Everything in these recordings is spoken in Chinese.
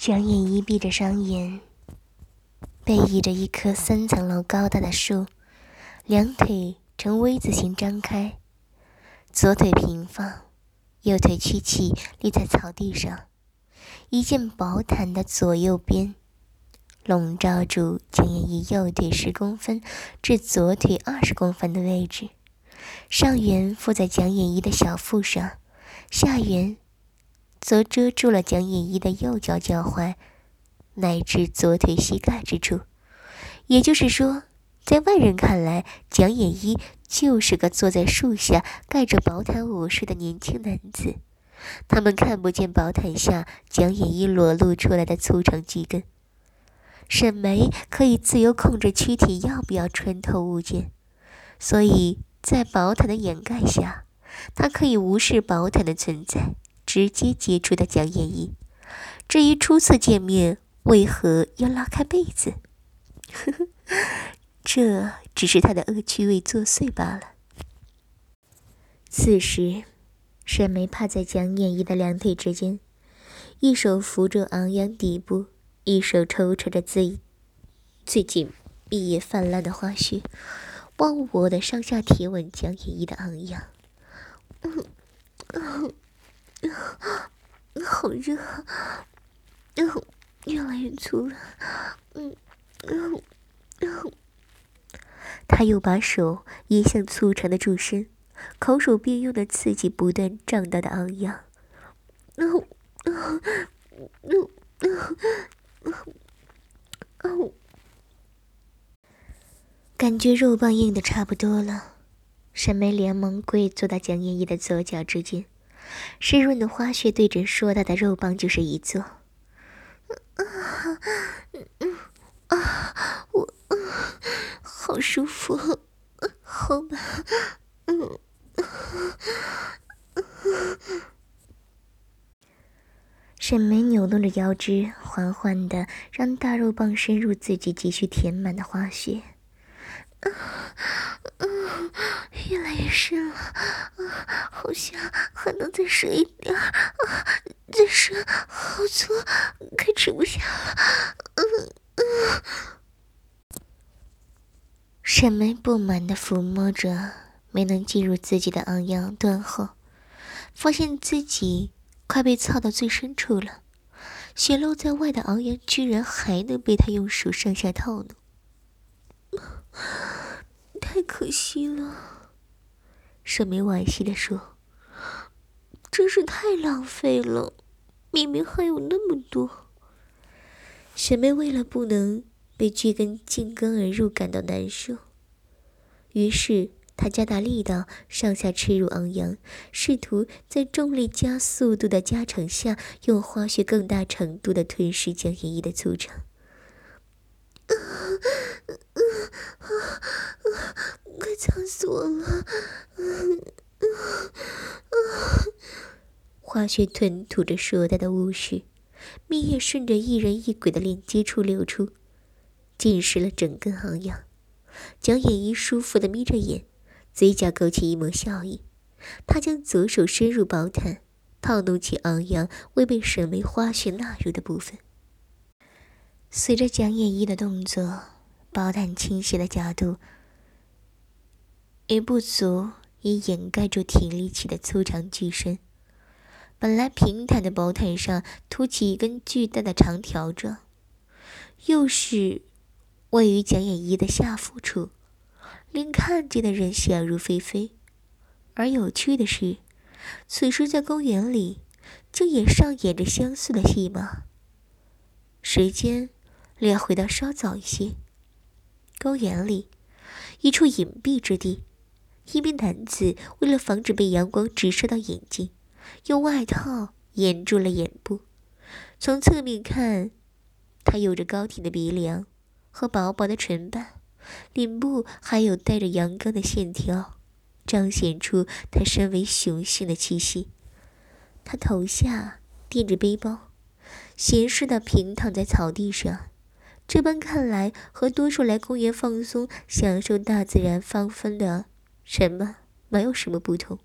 蒋眼一闭着双眼，背倚着一棵三层楼高大的树，两腿呈 V 字形张开，左腿平放，右腿屈起立在草地上，一件薄毯的左右边。笼罩住蒋眼一右腿十公分至左腿二十公分的位置，上缘附在蒋眼一的小腹上，下缘则遮住了蒋眼一的右脚脚踝乃至左腿膝盖之处。也就是说，在外人看来，蒋眼一就是个坐在树下盖着薄毯午睡的年轻男子。他们看不见薄毯下蒋眼一裸露出来的粗长巨根。沈眉可以自由控制躯体要不要穿透物件，所以在薄毯的掩盖下，她可以无视薄毯的存在，直接接触的蒋燕一。至于初次见面为何要拉开被子，呵呵，这只是他的恶趣味作祟罢了。此时，沈眉趴在蒋燕一的两腿之间，一手扶住昂扬底部。一手抽扯着自己最近毕业泛滥的花絮，忘我的上下体吻江依依的昂扬。嗯嗯，好热，嗯，越来越粗了。嗯嗯嗯，他又把手移向粗长的柱身，口手并用的刺激不断胀大的昂扬。嗯嗯嗯嗯。哦，感觉肉棒硬的差不多了，沈眉连忙跪坐到蒋燕一的左脚之间，湿润的花穴对准硕大的肉棒就是一坐。啊，嗯啊，我，好舒服，好吧，嗯，沈眉扭动着腰肢，缓缓的让大肉棒深入自己急需填满的花穴。嗯，越来越深了，啊，好像还能再深一点啊，再深，好粗，快吃不下了。嗯嗯。沈眉不满的抚摸着没能进入自己的昂扬断后，发现自己。快被操到最深处了，显露在外的昂扬居然还能被他用手上下套弄，太可惜了。沈眉惋惜地说：“真是太浪费了，明明还有那么多。”沈眉为了不能被巨根进根而入感到难受，于是。他加大力道，上下耻辱昂扬，试图在重力加速度的加成下，用花穴更大程度的吞噬江依依的粗长。快呛死我了！花穴吞吐着硕大的物质，蜜液顺着一人一鬼的连接处流出，浸湿了整根昂扬。江依依舒服的眯着眼。嘴角勾起一抹笑意，他将左手伸入薄毯，套弄起昂扬未被沈眉花絮纳入的部分。随着蒋野一的动作，宝毯倾斜的角度也不足以掩盖住挺立起的粗长巨身。本来平坦的宝毯上凸起一根巨大的长条状，又是位于蒋野一的下腹处。令看见的人想入非非，而有趣的是，此时在公园里，竟也上演着相似的戏码。时间略回到稍早一些，公园里，一处隐蔽之地，一名男子为了防止被阳光直射到眼睛，用外套掩住了眼部。从侧面看，他有着高挺的鼻梁和薄薄的唇瓣。脸部还有带着阳刚的线条，彰显出他身为雄性的气息。他头下垫着背包，闲适的平躺在草地上。这般看来，和多数来公园放松、享受大自然芳芬的人们没有什么不同。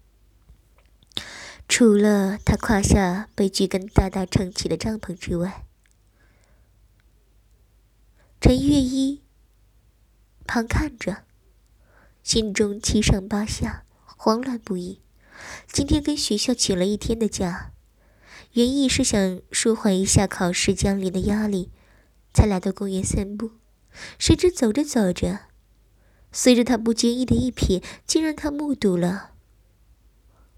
除了他胯下被巨根大大撑起的帐篷之外，陈月一旁看着，心中七上八下，慌乱不已。今天跟学校请了一天的假，原意是想舒缓一下考试将临的压力，才来到公园散步。谁知走着走着，随着他不经意的一瞥，竟让他目睹了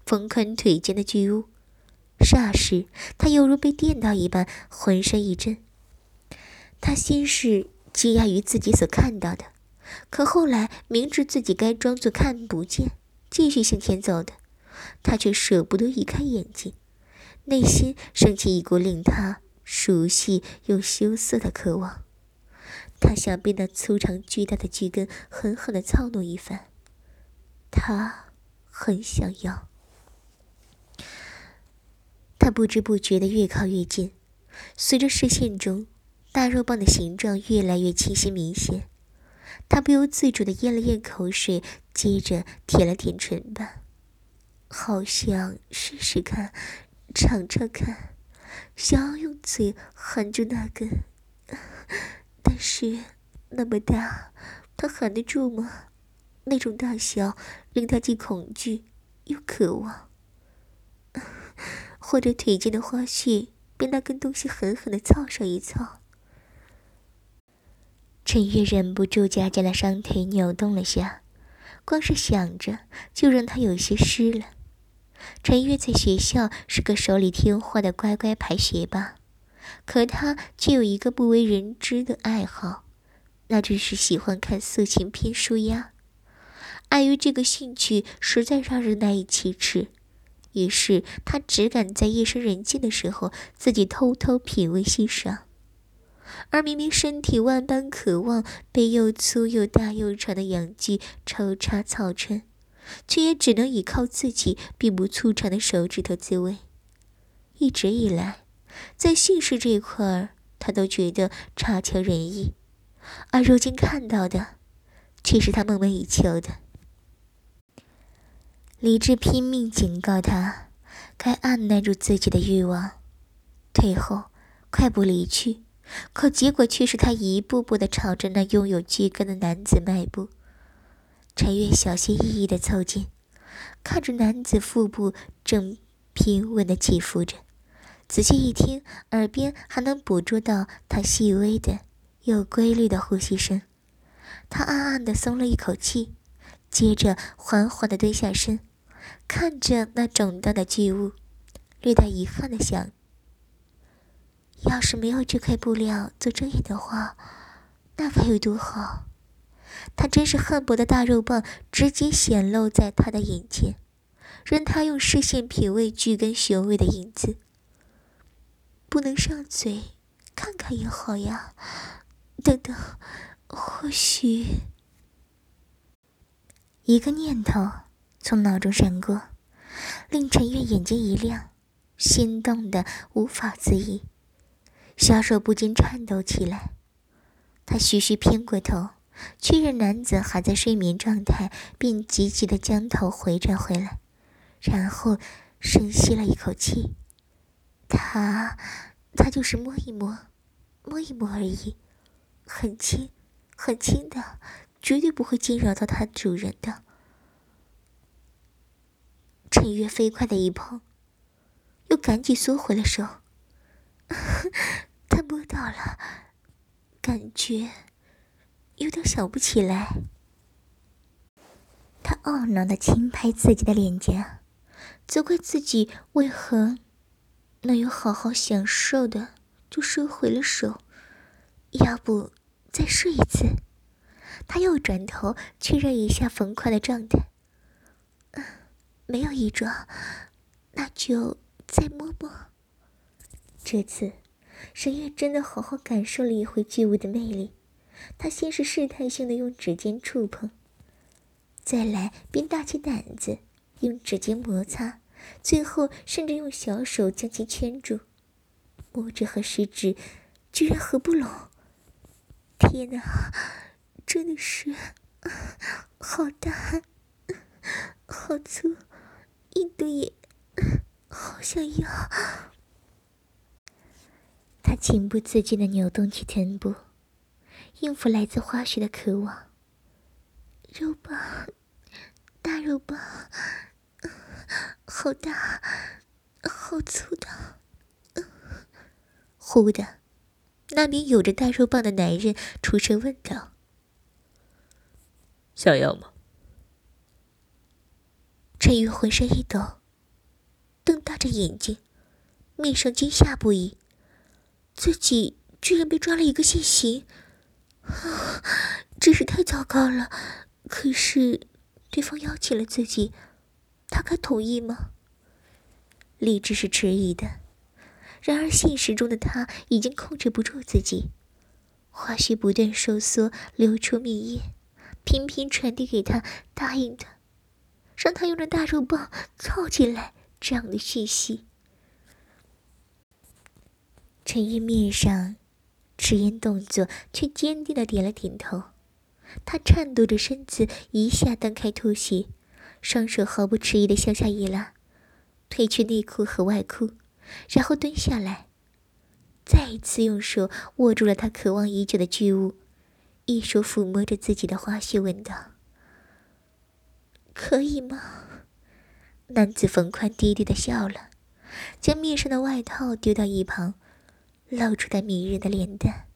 冯宽腿间的巨物。霎时，他犹如被电到一般，浑身一震。他先是惊讶于自己所看到的，可后来明知自己该装作看不见，继续向前走的，他却舍不得移开眼睛，内心升起一股令他熟悉又羞涩的渴望。他想被那粗长巨大的巨根狠狠的操弄一番，他很想要。他不知不觉地越靠越近，随着视线中大肉棒的形状越来越清晰明显，他不由自主地咽了咽口水，接着舔了舔唇瓣，好想试试看，尝尝看，想要用嘴含住那根，但是那么大，他含得住吗？那种大小令他既恐惧又渴望。或者腿间的花絮被那根东西狠狠的操上一操，陈月忍不住夹夹的双腿，扭动了下，光是想着就让他有些湿了。陈月在学校是个手里听话的乖乖牌学霸，可他却有一个不为人知的爱好，那就是喜欢看色情片书呀。碍于这个兴趣实在让人难以启齿。于是他只敢在夜深人静的时候自己偷偷品味欣赏，而明明身体万般渴望被又粗又大又长的阳具抽插操穿，却也只能依靠自己并不粗长的手指头自慰。一直以来，在性事这一块儿，他都觉得差强人意，而如今看到的，却是他梦寐以求的。理智拼命警告他，该按耐住自己的欲望，退后，快步离去。可结果却是他一步步的朝着那拥有巨根的男子迈步。陈月小心翼翼的凑近，看着男子腹部正平稳的起伏着，仔细一听，耳边还能捕捉到他细微的、有规律的呼吸声。他暗暗的松了一口气，接着缓缓的蹲下身。看着那肿大的巨物，略带遗憾的想：要是没有这块布料做遮掩的话，那该有多好！他真是恨不得大肉棒直接显露在他的眼前，任他用视线品味巨根雄伟的影子。不能上嘴，看看也好呀。等等，或许一个念头。从脑中闪过，令陈月眼睛一亮，心动的无法自已，小手不禁颤抖起来。他徐徐偏过头，确认男子还在睡眠状态，并急急的将头回转回来，然后深吸了一口气。他，他就是摸一摸，摸一摸而已，很轻，很轻的，绝对不会惊扰到他主人的。陈月飞快的一碰，又赶紧缩回了手。他摸到了，感觉有点想不起来。他懊恼的轻拍自己的脸颊，责怪自己为何能有好好享受的就收回了手。要不再试一次？他又转头确认一下冯宽的状态。嗯没有异状，那就再摸摸。这次，沈月真的好好感受了一回巨物的魅力。他先是试探性的用指尖触碰，再来便大起胆子用指尖摩擦，最后甚至用小手将其圈住。拇指和食指居然合不拢！天哪，真的是好大，好粗！印度也好想要，他情不自禁的扭动起臀部，应付来自花絮的渴望。肉棒，大肉棒，好大，好粗的。忽的，那名有着大肉棒的男人出声问道：“想要吗？”陈宇浑身一抖，瞪大着眼睛，面上惊吓不已。自己居然被抓了一个现行，啊，啊真是太糟糕了！可是，对方邀请了自己，他该同意吗？理智是迟疑的，然而现实中的他已经控制不住自己，花絮不断收缩，流出蜜液，频频传递给他答应的，让他用着大肉棒操进来这样的讯息。陈玉面上迟疑动作，却坚定的点了点头。他颤抖着身子，一下蹬开拖鞋，双手毫不迟疑的向下一拉，褪去内裤和外裤，然后蹲下来，再一次用手握住了他渴望已久的巨物，一手抚摸着自己的花絮，问道：“可以吗？”男子冯宽低低的笑了，将面上的外套丢到一旁。露出他迷人的脸蛋。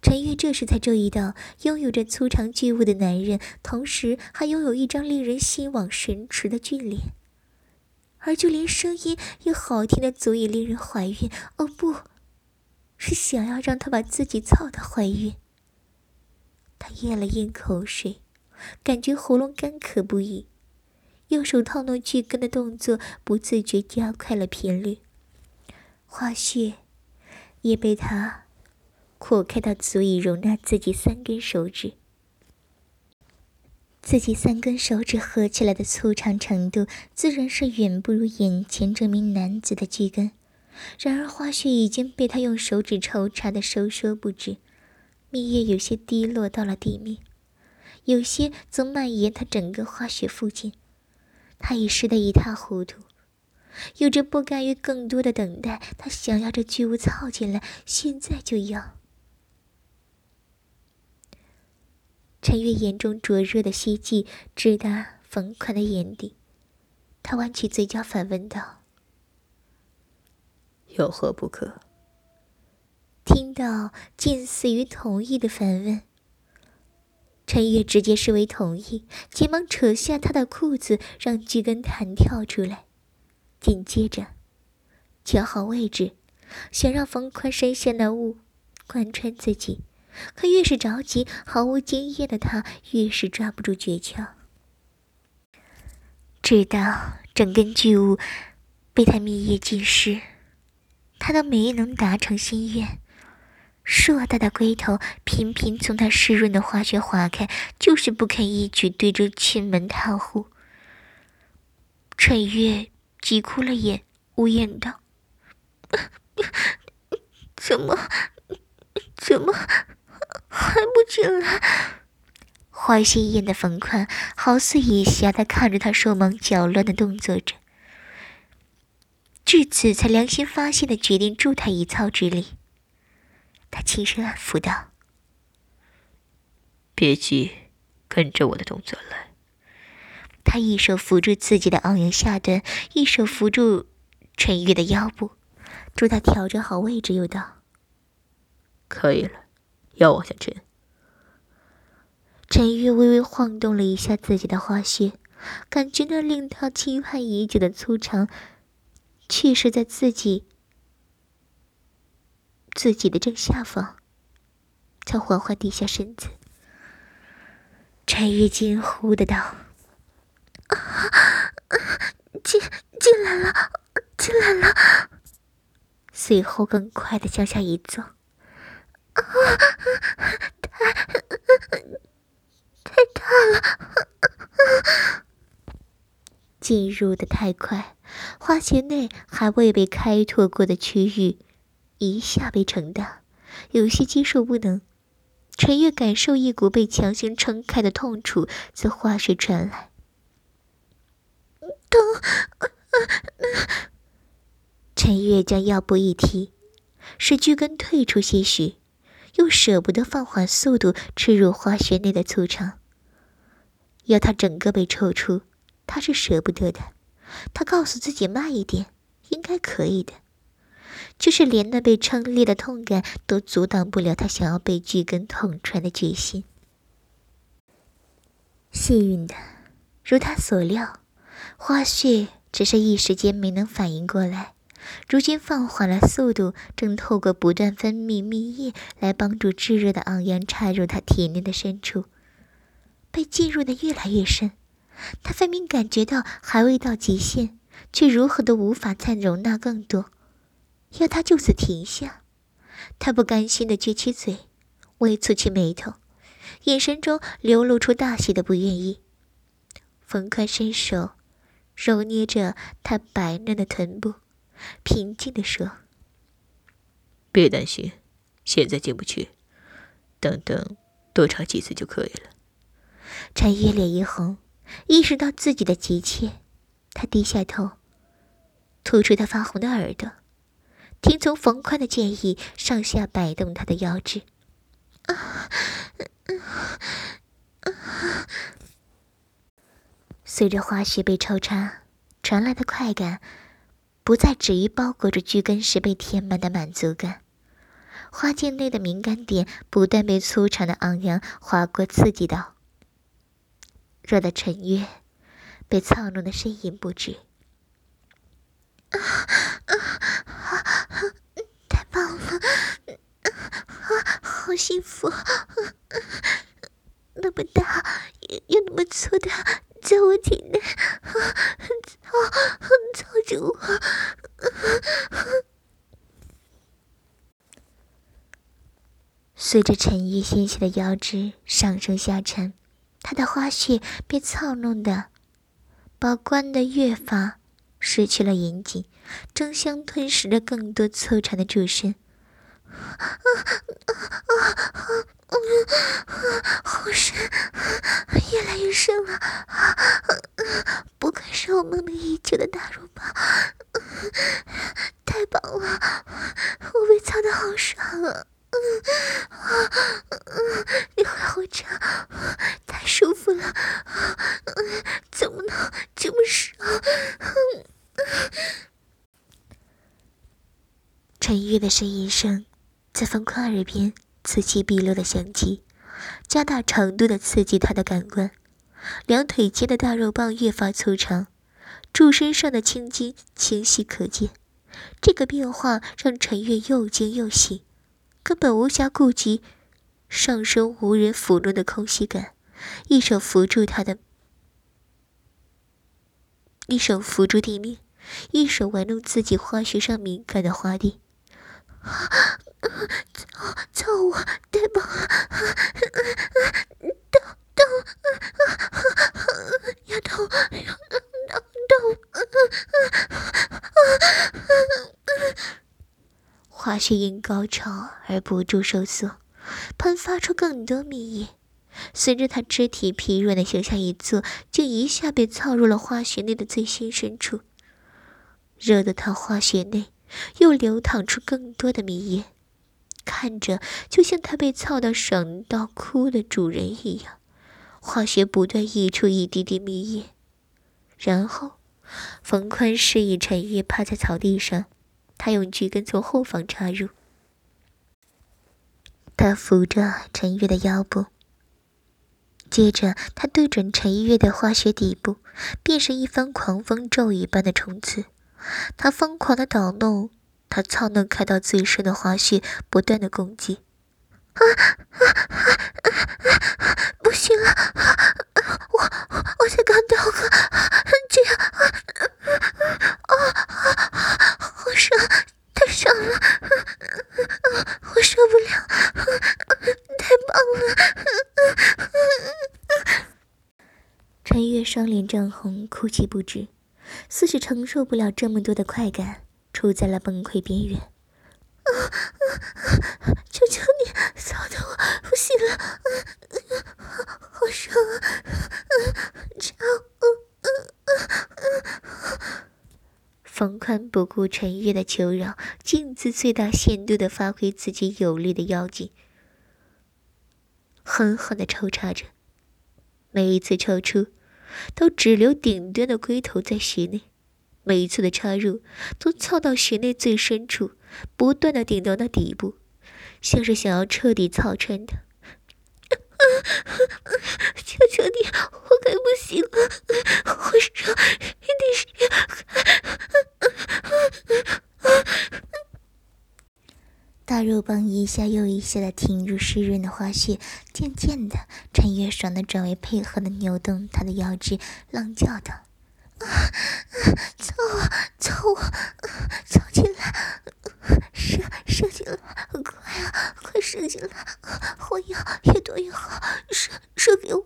陈月这时才注意到，拥有着粗长巨物的男人，同时还拥有一张令人心往神驰的俊脸，而就连声音也好听的足以令人怀孕。哦，不是想要让他把自己操的怀孕。他咽了咽口水，感觉喉咙干渴不已，右手套弄巨根的动作不自觉加快了频率。花絮。也被他扩开到足以容纳自己三根手指，自己三根手指合起来的粗长程度，自然是远不如眼前这名男子的巨根。然而花絮已经被他用手指抽插的收缩不止，蜜液有些滴落到了地面，有些则蔓延他整个花穴附近，他已湿得一塌糊涂。有着不甘于更多的等待，他想要这巨物操进来，现在就要。陈月眼中灼热的希冀直达冯宽的眼底，他弯起嘴角反问道：“有何不可？”听到近似于同意的反问，陈月直接视为同意，急忙扯下他的裤子，让巨根弹跳出来。紧接着，调好位置，想让冯宽身下的物贯穿自己，可越是着急，毫无经验的他越是抓不住诀窍。直到整根巨物被他蜜液浸湿，他都没能达成心愿。硕大的龟头频频从他湿润的花穴划开，就是不肯一举对着亲门踏户。陈月。急哭了眼，呜咽道：“怎么，怎么还不进来？”花心眼的冯宽好似以瞎的看着他手忙脚乱的动作着，至此才良心发现的决定助他一操之力。他轻声安抚道：“别急，跟着我的动作来。”他一手扶住自己的昂扬下端，一手扶住陈玉的腰部，助他调整好位置，又道：“可以了，要往下沉。”陈玉微微晃动了一下自己的花穴，感觉那令他期盼已久的粗长，却是在自己自己的正下方。他缓缓低下身子，陈玉惊呼的道。进进来了，进来了。随后更快的向下一坐，啊，太太大了，进入的太快，花穴内还未被开拓过的区域一下被撑大，有些接受不能。陈月感受一股被强行撑开的痛楚自花穴传来。疼！陈月将腰部一提，使巨根退出些许，又舍不得放缓速度吃入花穴内的粗肠。要他整个被抽出，他是舍不得的。他告诉自己慢一点，应该可以的。就是连那被撑裂的痛感都阻挡不了他想要被巨根捅穿的决心。幸运的，如他所料，花絮只是一时间没能反应过来，如今放缓了速度，正透过不断分泌蜜液来帮助炙热的昂扬插入他体内的深处，被进入的越来越深。他分明感觉到还未到极限，却如何都无法再容纳更多。要他就此停下，他不甘心的撅起嘴，微蹙起眉头，眼神中流露出大喜的不愿意。冯宽伸手揉捏着她白嫩的臀部，平静地说：“别担心，现在进不去，等等多尝几次就可以了。”陈月脸一红，意识到自己的急切，他低下头，吐出他发红的耳朵。听从冯宽的建议，上下摆动他的腰肢。随着花絮被抽插，传来的快感，不再止于包裹着巨根时被填满的满足感。花茎内的敏感点不断被粗长的昂扬划过，刺激到，热得陈月被操弄的呻吟不止。啊啊啊！太棒了，啊，好幸福，啊那么大又又那么粗的，在我体内，啊，操，操着我。随着陈玉纤细的腰肢上升下沉，他的花絮被操弄的，把关的越发。失去了严谨，争相吞噬着更多粗长的助身。啊啊啊啊！嗯好深，越来越深了。不愧是我梦寐以求的大乳包，太棒了！我被操的好爽啊！你会好长，太舒服了，怎么能这么爽？陈月的呻吟声在冯宽耳边此起彼落的响起，加大程度的刺激他的感官。两腿间的大肉棒越发粗长，柱身上的青筋清晰可见。这个变化让陈月又惊又喜。根本无暇顾及上身无人抚弄的空虚感，一手扶住他的，一手扶住地面，一手玩弄自己花穴上敏感的花蒂。操操我，太棒了！动动，要动要动动。花絮因高潮而不住收缩，喷发出更多蜜液。随着他肢体疲软的向下一坐，就一下被操入了花穴内的最心深处，热得他花穴内又流淌出更多的蜜液，看着就像他被操到爽到哭的主人一样。花穴不断溢出一滴滴蜜液，然后冯宽示意陈玉趴在草地上。他用锯根从后方插入，他扶着陈月的腰部，接着他对准陈月的花穴底部，便是一番狂风骤雨般的冲刺。他疯狂的捣弄，他操弄开到最深的花穴，不断的攻击。啊啊啊啊！不行了，我我才刚到过，这样啊啊啊！好爽，太爽了，我受不了，太棒了！陈月双脸涨红，哭泣不止，似是承受不了这么多的快感，处在了崩溃边缘。啊啊啊求求你，操的我不行了，啊啊好爽啊！啊，这样，啊啊啊！冯宽不顾陈月的求饶，尽自最大限度地发挥自己有力的腰劲，狠狠地抽插着，每一次抽出，都只留顶端的龟头在穴内，每一次的插入都操到穴内最深处，不断的顶到那底部，像是想要彻底操穿它。求求你，我快不行了，我手一定是。大肉棒一下又一下的挺入湿润的花穴，渐渐的，陈月爽的转为配合的扭动他的腰肢，浪叫道：“啊啊，操我，操我，操进来，射射进来，快啊，快射进来，我要越多越好，射射给我。”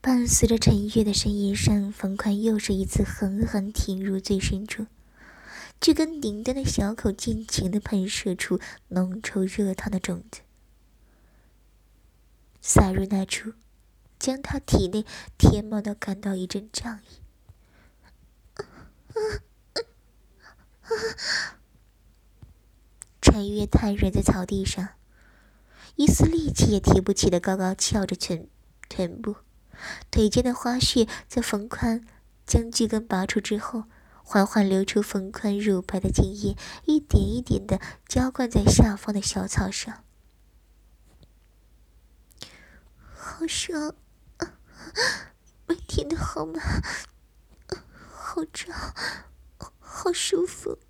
伴随着陈月的呻吟声，冯宽又是一次狠狠挺入最深处。就跟顶端的小口尽情的喷射出浓稠热烫的种子，洒入那处，将他体内填满的感到一阵胀意。陈月瘫软在草地上，一丝力气也提不起的高高翘着臀臀部，腿间的花絮在冯宽将巨根拔出之后。缓缓流出冯宽乳白的精液，一点一点的浇灌在下方的小草上。好爽，每天的好吗？好胀，好舒服，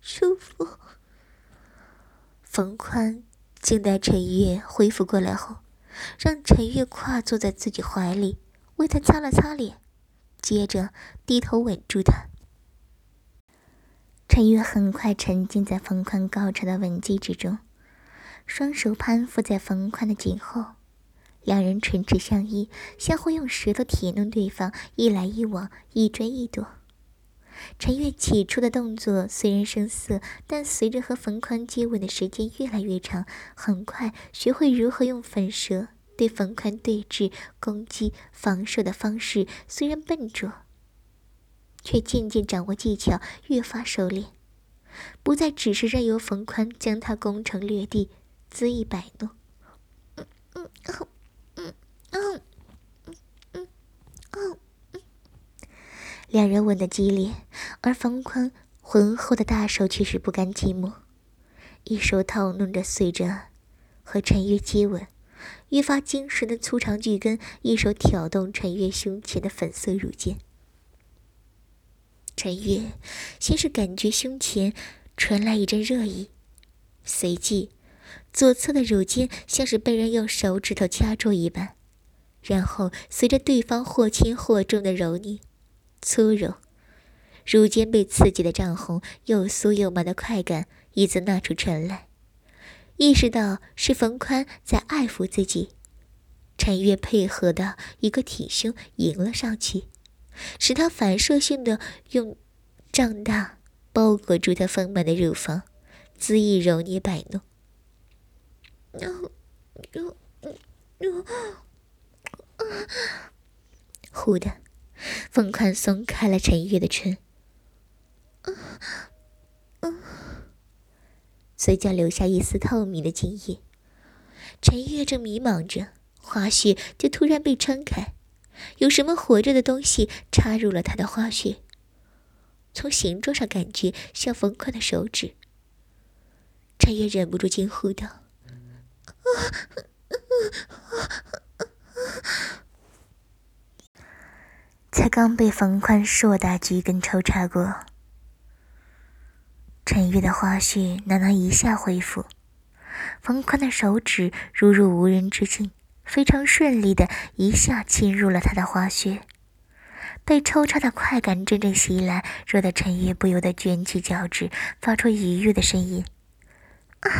舒服。冯宽静待陈月恢复过来后，让陈月跨坐在自己怀里，为他擦了擦脸。接着低头吻住他，陈月很快沉浸在冯宽高潮的吻技之中，双手攀附在冯宽的颈后，两人唇齿相依，相互用舌头舔弄对方，一来一往，一追一躲。陈月起初的动作虽然生涩，但随着和冯宽接吻的时间越来越长，很快学会如何用粉舌。对冯宽对峙、攻击、防守的方式虽然笨拙，却渐渐掌握技巧，越发熟练，不再只是任由冯宽将他攻城略地、恣意摆弄。嗯嗯嗯嗯嗯嗯两人吻得激烈，而冯宽浑厚的大手却是不甘寂寞，一手套弄着，随着和陈月接吻。愈发精实的粗长巨根，一手挑动陈月胸前的粉色乳尖。陈月先是感觉胸前传来一阵热意，随即左侧的乳尖像是被人用手指头掐住一般，然后随着对方或轻或重的揉捏、粗揉，乳尖被刺激的涨红，又酥又麻的快感一自那处传来。意识到是冯宽在爱抚自己，陈月配合的一个挺胸迎了上去，使他反射性的用胀大包裹住他丰满的乳房，恣意揉捏摆弄。忽 的，冯宽松开了陈月的唇。嘴角留下一丝透明的精液，陈月正迷茫着，花絮就突然被撑开，有什么活着的东西插入了他的花絮。从形状上感觉像冯宽的手指，陈月忍不住惊呼道：“啊才刚被冯宽硕大巨根抽插过。”陈月的花絮哪能一下恢复？冯宽的手指如入无人之境，非常顺利的一下侵入了他的花穴。被抽插的快感阵阵袭来，惹得陈月不由得卷起脚趾，发出愉悦的声音：“啊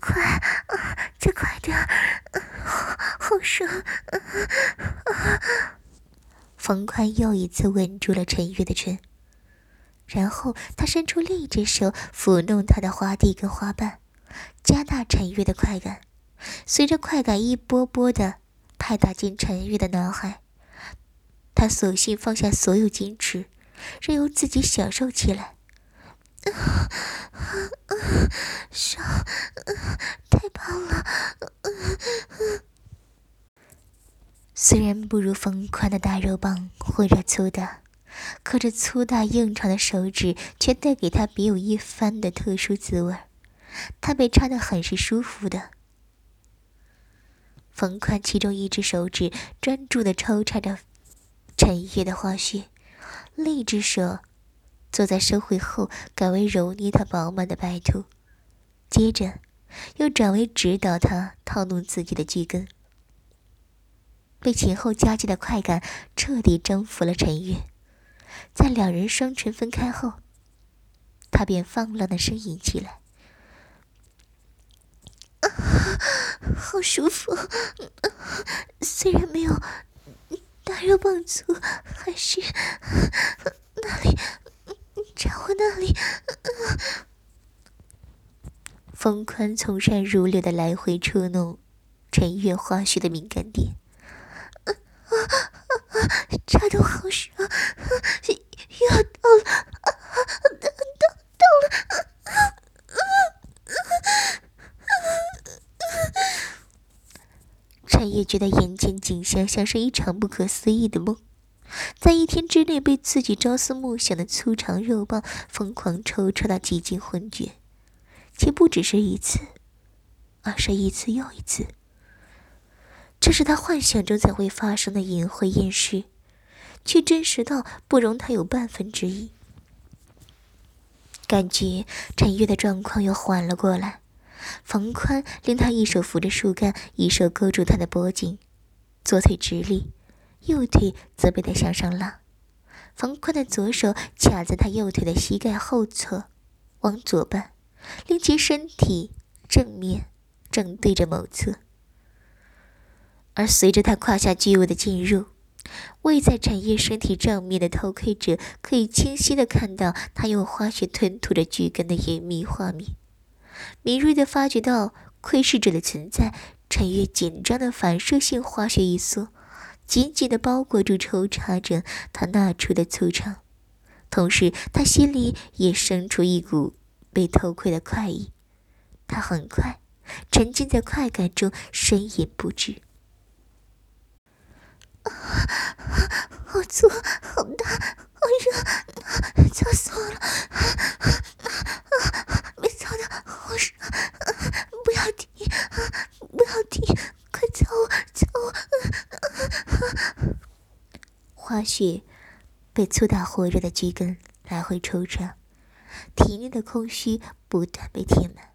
快，再快点，好爽！”冯宽又一次吻住了陈月的唇。然后他伸出另一只手抚弄她的花蒂跟花瓣，加大陈月的快感。随着快感一波波的拍打进陈月的脑海，他索性放下所有矜持，任由自己享受起来。爽，太棒了！虽然不如冯宽的大肉棒或者粗大，可这粗大硬长的手指却带给他别有一番的特殊滋味儿。他被插得很是舒服的。冯宽其中一只手指专注地抽插着陈月的花穴，另一只手坐在收回后改为揉捏他饱满的白兔，接着又转为指导他套弄自己的巨根。被前后夹击的快感彻底征服了陈月，在两人双唇分开后，他便放浪的呻吟起来。啊好舒服，虽然没有大肉棒粗，还是那里插我那里。冯宽从善如流的来回触弄陈月花絮的敏感点，啊插的好爽，要到了，到到了。陈烨觉得眼前景象像是一场不可思议的梦，在一天之内被自己朝思暮想的粗长肉棒疯狂抽插到几近昏厥，且不只是一次，而是一次又一次。这是他幻想中才会发生的淫秽艳事，却真实到不容他有半分之一。感觉陈月的状况又缓了过来。冯宽令他一手扶着树干，一手勾住他的脖颈，左腿直立，右腿则被他向上拉。冯宽的左手卡在他右腿的膝盖后侧，往左半，令其身体正面正对着某侧。而随着他胯下巨物的进入，位在陈烨身体正面的偷窥者可以清晰的看到他用花穴吞吐着巨根的隐秘画面。敏锐地发觉到窥视者的存在，陈月紧张的反射性花穴一缩，紧紧地包裹住抽插着他那处的粗长，同时他心里也生出一股被偷窥的快意。他很快沉浸在快感中，呻吟不止。好粗，好大，好热，操死我了！被操的好爽，不要停，不要停，快操我，操我！花絮被粗大火热的巨根来回抽插，体内的空虚不断被填满。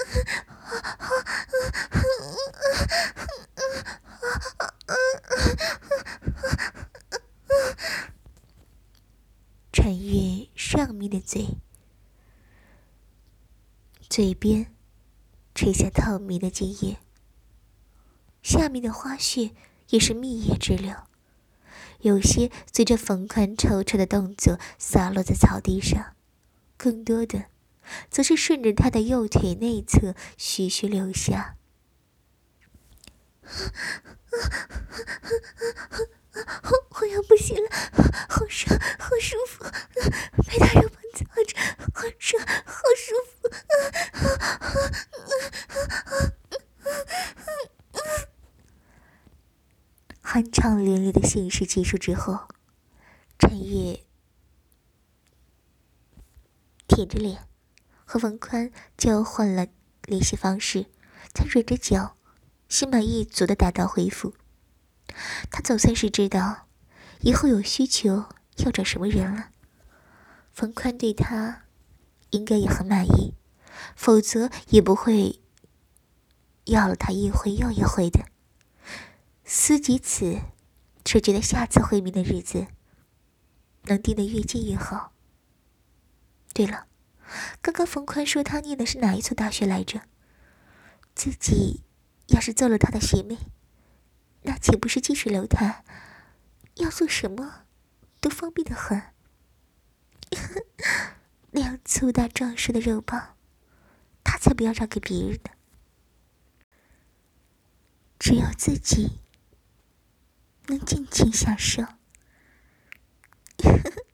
穿越上面的嘴，嘴边垂下透明的精液，下面的花絮也是蜜液之流，有些随着冯宽抽插的动作洒落在草地上，更多的则是顺着他的右腿内侧徐徐流下。我要不行了，好爽，好舒服，被他肉棒操着，好爽，好舒服。酣畅淋漓的性事结束之后，陈月舔着脸和冯宽交换了联系方式，才忍着脚，心满意足的打道回府。他总算是知道，以后有需求要找什么人了。冯宽对他，应该也很满意，否则也不会要了他一回又一回的。思及此，只觉得下次会面的日子，能定得越近越好。对了，刚刚冯宽说他念的是哪一所大学来着？自己要是做了他的学妹。那岂不是近水楼台？要做什么，都方便的很。那样粗大壮实的肉棒，他才不要让给别人呢。只有自己能尽情享受。